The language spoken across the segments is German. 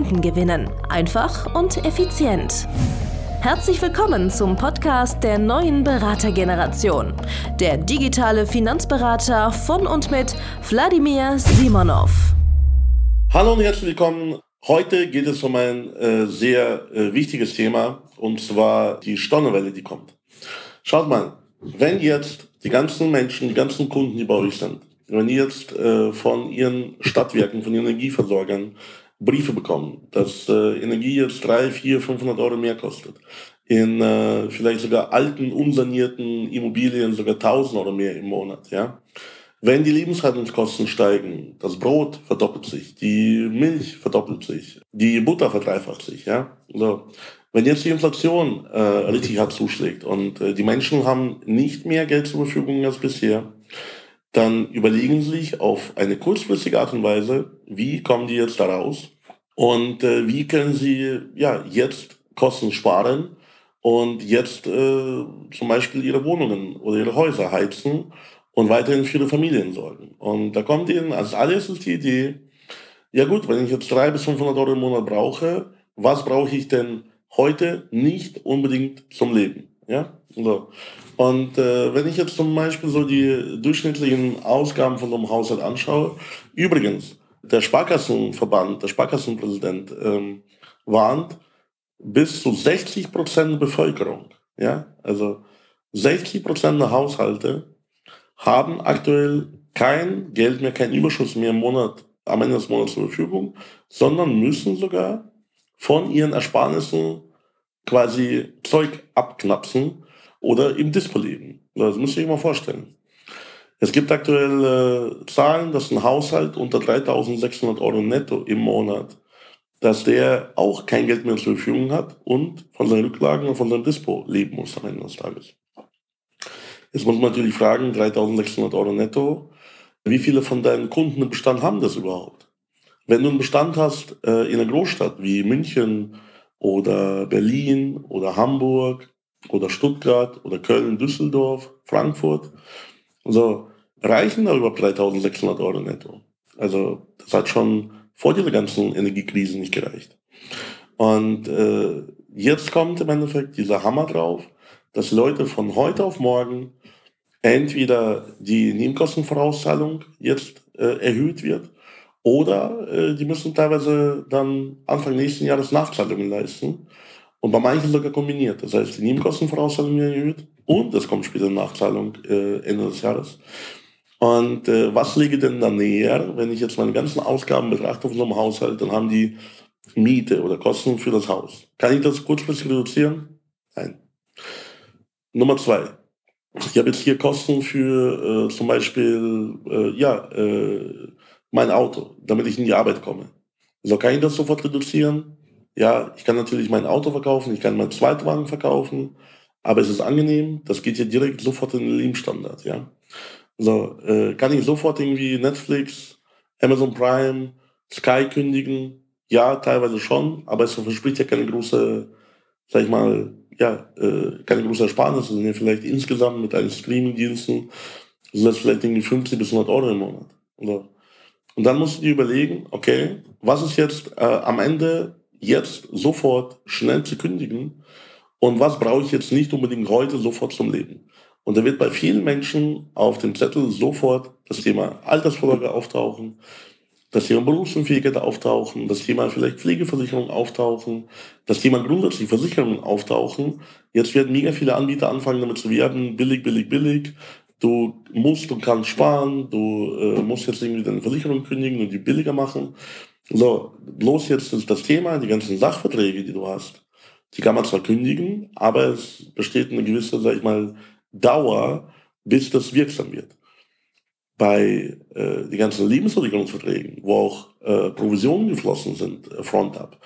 Kunden gewinnen. Einfach und effizient. Herzlich willkommen zum Podcast der neuen Beratergeneration. Der digitale Finanzberater von und mit Wladimir Simonov. Hallo und herzlich willkommen. Heute geht es um ein äh, sehr äh, wichtiges Thema und zwar die Stornowelle, die kommt. Schaut mal, wenn jetzt die ganzen Menschen, die ganzen Kunden, die bei euch sind, wenn ihr jetzt äh, von ihren Stadtwerken, von ihren Energieversorgern Briefe bekommen, dass äh, Energie jetzt 3, 4, 500 Euro mehr kostet. In äh, vielleicht sogar alten, unsanierten Immobilien sogar 1000 Euro mehr im Monat. Ja? Wenn die Lebenshaltungskosten steigen, das Brot verdoppelt sich, die Milch verdoppelt sich, die Butter verdreifacht sich. Ja? So. Wenn jetzt die Inflation äh, richtig hart zuschlägt und äh, die Menschen haben nicht mehr Geld zur Verfügung als bisher, dann überlegen sie sich auf eine kurzfristige Art und Weise, wie kommen die jetzt da raus und äh, wie können sie ja jetzt Kosten sparen und jetzt äh, zum Beispiel ihre Wohnungen oder ihre Häuser heizen und weiterhin für ihre Familien sorgen. Und da kommt ihnen als allererstes die Idee, ja gut, wenn ich jetzt 300 bis 500 Euro im Monat brauche, was brauche ich denn heute nicht unbedingt zum Leben? Ja, so. Und äh, wenn ich jetzt zum Beispiel so die durchschnittlichen Ausgaben von einem Haushalt anschaue, übrigens, der Sparkassenverband, der Sparkassenpräsident ähm, warnt, bis zu 60 Prozent Bevölkerung, ja, also 60 Prozent der Haushalte haben aktuell kein Geld mehr, kein Überschuss mehr im Monat, am Ende des Monats zur Verfügung, sondern müssen sogar von ihren Ersparnissen quasi Zeug abknapsen, oder im Dispo leben. Das muss ich mal vorstellen. Es gibt aktuell äh, Zahlen, dass ein Haushalt unter 3.600 Euro netto im Monat, dass der auch kein Geld mehr zur Verfügung hat und von seinen Rücklagen und von seinem Dispo leben muss am Ende des Tages. Jetzt muss man natürlich fragen, 3.600 Euro netto, wie viele von deinen Kunden einen Bestand haben das überhaupt? Wenn du einen Bestand hast äh, in einer Großstadt wie München oder Berlin oder Hamburg oder Stuttgart oder Köln, Düsseldorf, Frankfurt. Also reichen da über 3600 Euro netto. Also das hat schon vor dieser ganzen Energiekrise nicht gereicht. Und äh, jetzt kommt im Endeffekt dieser Hammer drauf, dass Leute von heute auf morgen entweder die Nebenkostenvorauszahlung jetzt äh, erhöht wird oder äh, die müssen teilweise dann Anfang nächsten Jahres Nachzahlungen leisten. Und bei manchen sogar kombiniert. Das heißt, die Nebenkostenvorauszahlung wird erhöht und es kommt später eine Nachzahlung äh, Ende des Jahres. Und äh, was liege denn da näher, wenn ich jetzt meine ganzen Ausgaben betrachte von so einem Haushalt, dann haben die Miete oder Kosten für das Haus. Kann ich das kurzfristig reduzieren? Nein. Nummer zwei. Ich habe jetzt hier Kosten für äh, zum Beispiel äh, ja, äh, mein Auto, damit ich in die Arbeit komme. So kann ich das sofort reduzieren? Ja, ich kann natürlich mein Auto verkaufen, ich kann meinen Zweitwagen verkaufen, aber es ist angenehm, das geht hier direkt sofort in den Lebensstandard, ja. So, äh, kann ich sofort irgendwie Netflix, Amazon Prime, Sky kündigen? Ja, teilweise schon, aber es verspricht ja keine große, sag ich mal, ja, äh, keine große Ersparnis. Sind ja vielleicht insgesamt mit allen Streaming-Diensten, sind das vielleicht irgendwie 50 bis 100 Euro im Monat. So. Und dann musst du dir überlegen, okay, was ist jetzt äh, am Ende jetzt sofort schnell zu kündigen und was brauche ich jetzt nicht unbedingt heute sofort zum Leben. Und da wird bei vielen Menschen auf dem Zettel sofort das Thema Altersvorsorge auftauchen, das Thema Berufsunfähigkeit auftauchen, das Thema vielleicht Pflegeversicherung auftauchen, das Thema grundsätzlich Versicherungen auftauchen. Jetzt werden mega viele Anbieter anfangen damit zu werben, billig, billig, billig. Du musst und kannst sparen, du äh, musst jetzt irgendwie deine Versicherung kündigen und die billiger machen. So, bloß jetzt ist das Thema, die ganzen Sachverträge, die du hast, die kann man zwar kündigen, aber es besteht eine gewisse, sag ich mal, Dauer, bis das wirksam wird. bei äh, die ganzen Lebensversicherungsverträgen, wo auch äh, Provisionen geflossen sind, äh, Front-up,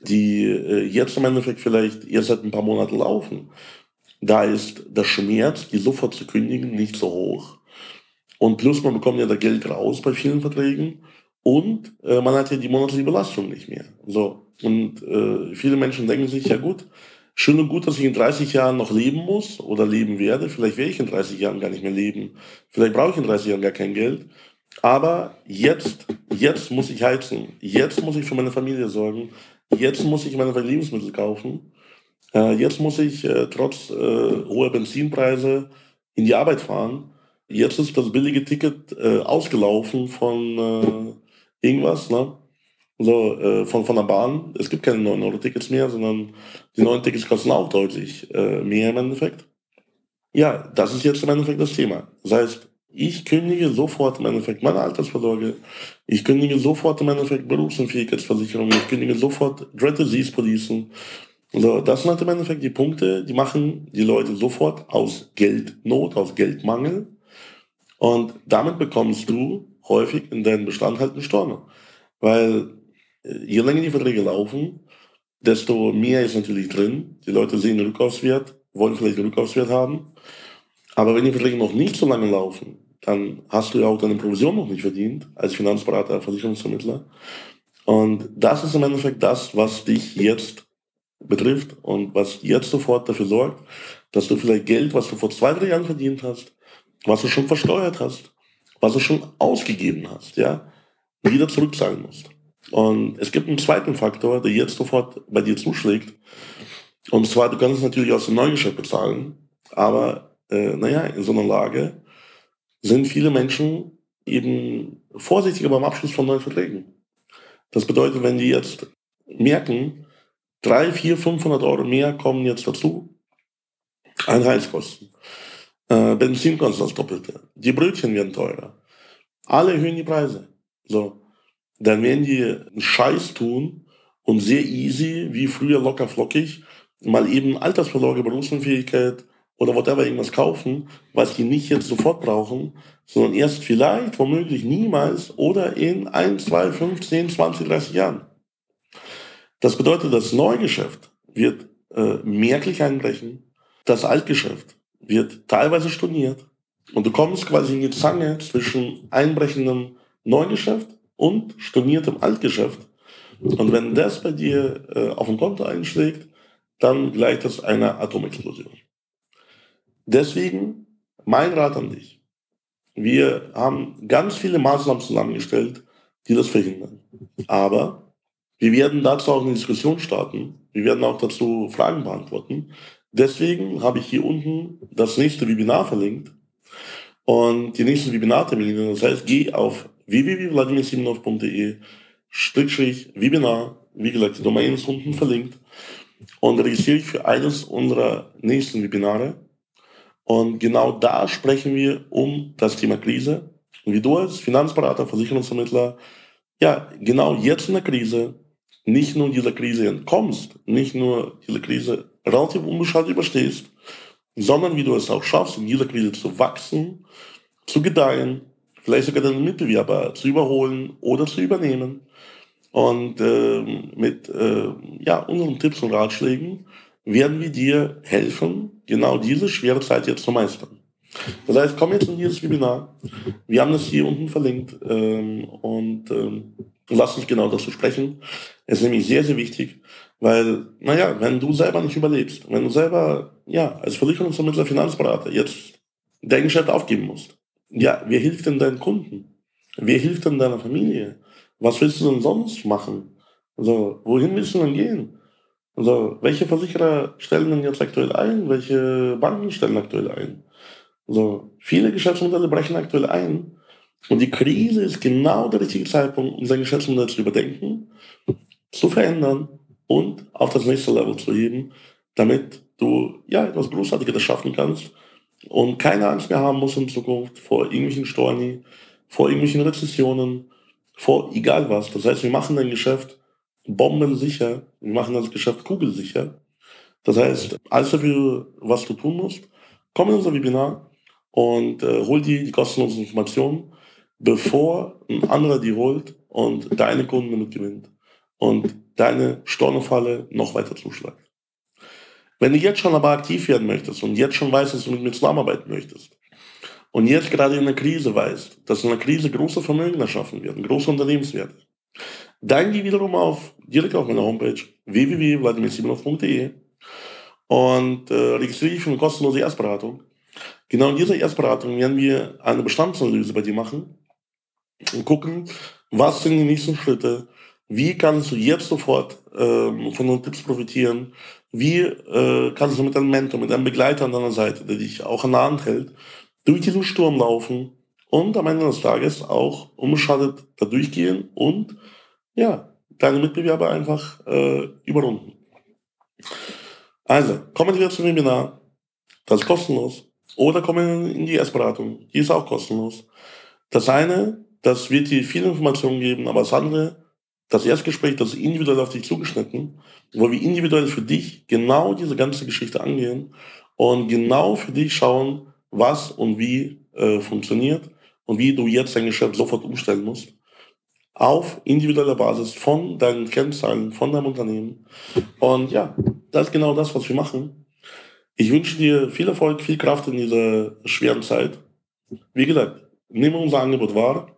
die äh, jetzt im Endeffekt vielleicht erst seit ein paar Monaten laufen, da ist der Schmerz, die sofort zu kündigen, nicht so hoch. Und plus man bekommt ja da Geld raus bei vielen Verträgen und äh, man hat ja die monatliche Belastung nicht mehr. So. Und äh, viele Menschen denken sich, ja gut, schön und gut, dass ich in 30 Jahren noch leben muss oder leben werde. Vielleicht werde ich in 30 Jahren gar nicht mehr leben. Vielleicht brauche ich in 30 Jahren gar kein Geld. Aber jetzt, jetzt muss ich heizen. Jetzt muss ich für meine Familie sorgen. Jetzt muss ich meine Lebensmittel kaufen. Äh, jetzt muss ich äh, trotz äh, hoher Benzinpreise in die Arbeit fahren. Jetzt ist das billige Ticket äh, ausgelaufen von äh, irgendwas, ne? So, äh, von, von der Bahn. Es gibt keine 9-Euro-Tickets mehr, sondern die neuen Tickets kosten auch deutlich äh, mehr im Endeffekt. Ja, das ist jetzt im Endeffekt das Thema. Das heißt, ich kündige sofort im Endeffekt meine Altersvorsorge. Ich kündige sofort im Endeffekt Berufsunfähigkeitsversicherung. Ich kündige sofort Dread Disease Policen. So, das sind halt im Endeffekt die Punkte, die machen die Leute sofort aus Geldnot, aus Geldmangel. Und damit bekommst du häufig in deinen Bestand halt einen Storno. Weil je länger die Verträge laufen, desto mehr ist natürlich drin. Die Leute sehen den Rückkaufswert, wollen vielleicht den Rückkaufswert haben. Aber wenn die Verträge noch nicht so lange laufen, dann hast du ja auch deine Provision noch nicht verdient als Finanzberater, Versicherungsvermittler. Und das ist im Endeffekt das, was dich jetzt betrifft und was jetzt sofort dafür sorgt, dass du vielleicht Geld, was du vor zwei, drei Jahren verdient hast, was du schon versteuert hast, was du schon ausgegeben hast, ja, wieder zurückzahlen musst. Und es gibt einen zweiten Faktor, der jetzt sofort bei dir zuschlägt. Und zwar, du kannst es natürlich aus dem Neugeschäft bezahlen, aber äh, naja, in so einer Lage sind viele Menschen eben vorsichtiger beim Abschluss von neuen Verträgen. Das bedeutet, wenn die jetzt merken, drei, vier, 500 Euro mehr kommen jetzt dazu, Einheitskosten, äh, Benzin kostet das Doppelte, die Brötchen werden teurer, alle erhöhen die Preise. So, dann werden die einen Scheiß tun und sehr easy, wie früher locker flockig, mal eben Altersvorsorge, Berufsunfähigkeit oder whatever irgendwas kaufen, was die nicht jetzt sofort brauchen, sondern erst vielleicht, womöglich niemals oder in 1, 2, 5, 10, 20, 30 Jahren. Das bedeutet, das Neugeschäft wird äh, merklich einbrechen, das Altgeschäft wird teilweise storniert und du kommst quasi in die Zange zwischen einbrechendem Neugeschäft und storniertem Altgeschäft. Und wenn das bei dir äh, auf dem Konto einschlägt, dann gleicht das einer Atomexplosion. Deswegen mein Rat an dich. Wir haben ganz viele Maßnahmen zusammengestellt, die das verhindern. Aber wir werden dazu auch eine Diskussion starten. Wir werden auch dazu Fragen beantworten. Deswegen habe ich hier unten das nächste Webinar verlinkt und die nächsten Webinartermine. Das heißt, geh auf www.vladimirsimonov.de Strickstrich Webinar, wie gesagt, die Domain ist unten verlinkt und registriere dich für eines unserer nächsten Webinare. Und genau da sprechen wir um das Thema Krise und wie du als Finanzberater, Versicherungsvermittler, ja, genau jetzt in der Krise nicht nur dieser Krise entkommst, nicht nur diese Krise relativ unbeschadet überstehst, sondern wie du es auch schaffst, in dieser Krise zu wachsen, zu gedeihen vielleicht sogar den Mitbewerber zu überholen oder zu übernehmen. Und äh, mit äh, ja, unseren Tipps und Ratschlägen werden wir dir helfen, genau diese schwere Zeit jetzt zu meistern. Das heißt, komm jetzt in dieses Webinar. Wir haben das hier unten verlinkt ähm, und ähm, lass uns genau dazu sprechen. Es ist nämlich sehr, sehr wichtig, weil, naja, wenn du selber nicht überlebst, wenn du selber, ja, als Versicherungsvermittler, Finanzberater jetzt dein Geschäft aufgeben musst, ja, wer hilft denn deinen Kunden? Wer hilft denn deiner Familie? Was willst du denn sonst machen? Also, wohin willst du denn gehen? Also, welche Versicherer stellen denn jetzt aktuell ein? Welche Banken stellen aktuell ein? Also, viele Geschäftsmodelle brechen aktuell ein. Und die Krise ist genau der richtige Zeitpunkt, um sein Geschäftsmodell zu überdenken, zu verändern und auf das nächste Level zu heben, damit du ja etwas Großartiges schaffen kannst und keine Angst mehr haben muss in Zukunft vor irgendwelchen Storni, vor irgendwelchen Rezessionen, vor egal was. Das heißt, wir machen dein Geschäft bombensicher, wir machen das Geschäft kugelsicher. Das heißt, alles dafür, was du tun musst, komm in unser Webinar und äh, hol dir die kostenlosen Informationen, bevor ein anderer die holt und deine Kunden damit gewinnt und deine Stornofalle noch weiter zuschlägt. Wenn du jetzt schon aber aktiv werden möchtest und jetzt schon weißt, dass du mit mir zusammenarbeiten möchtest und jetzt gerade in der Krise weißt, dass in der Krise große Vermögen erschaffen werden, große Unternehmenswerte, dann geh wiederum auf, direkt auf meiner Homepage www.vladimirsimonov.de und äh, registriere dich für eine kostenlose Erstberatung. Genau in dieser Erstberatung werden wir eine Bestandsanalyse bei dir machen und gucken, was sind die nächsten Schritte, wie kannst du jetzt sofort ähm, von den Tipps profitieren, wie äh, kannst du mit einem Mentor, mit einem Begleiter an deiner Seite, der dich auch an der Hand hält, durch diesen Sturm laufen und am Ende des Tages auch unbeschadet da durchgehen und ja, deine Mitbewerber einfach äh, überrunden. Also, kommen wir zum Webinar. Das ist kostenlos. Oder kommen in die Erstberatung. Die ist auch kostenlos. Das eine, das wird dir viele Informationen geben, aber das andere, das Erstgespräch, das ist individuell auf dich zugeschnitten, wo wir individuell für dich genau diese ganze Geschichte angehen und genau für dich schauen, was und wie äh, funktioniert und wie du jetzt dein Geschäft sofort umstellen musst. Auf individueller Basis von deinen Kennzahlen, von deinem Unternehmen. Und ja, das ist genau das, was wir machen. Ich wünsche dir viel Erfolg, viel Kraft in dieser schweren Zeit. Wie gesagt, nimm unser Angebot wahr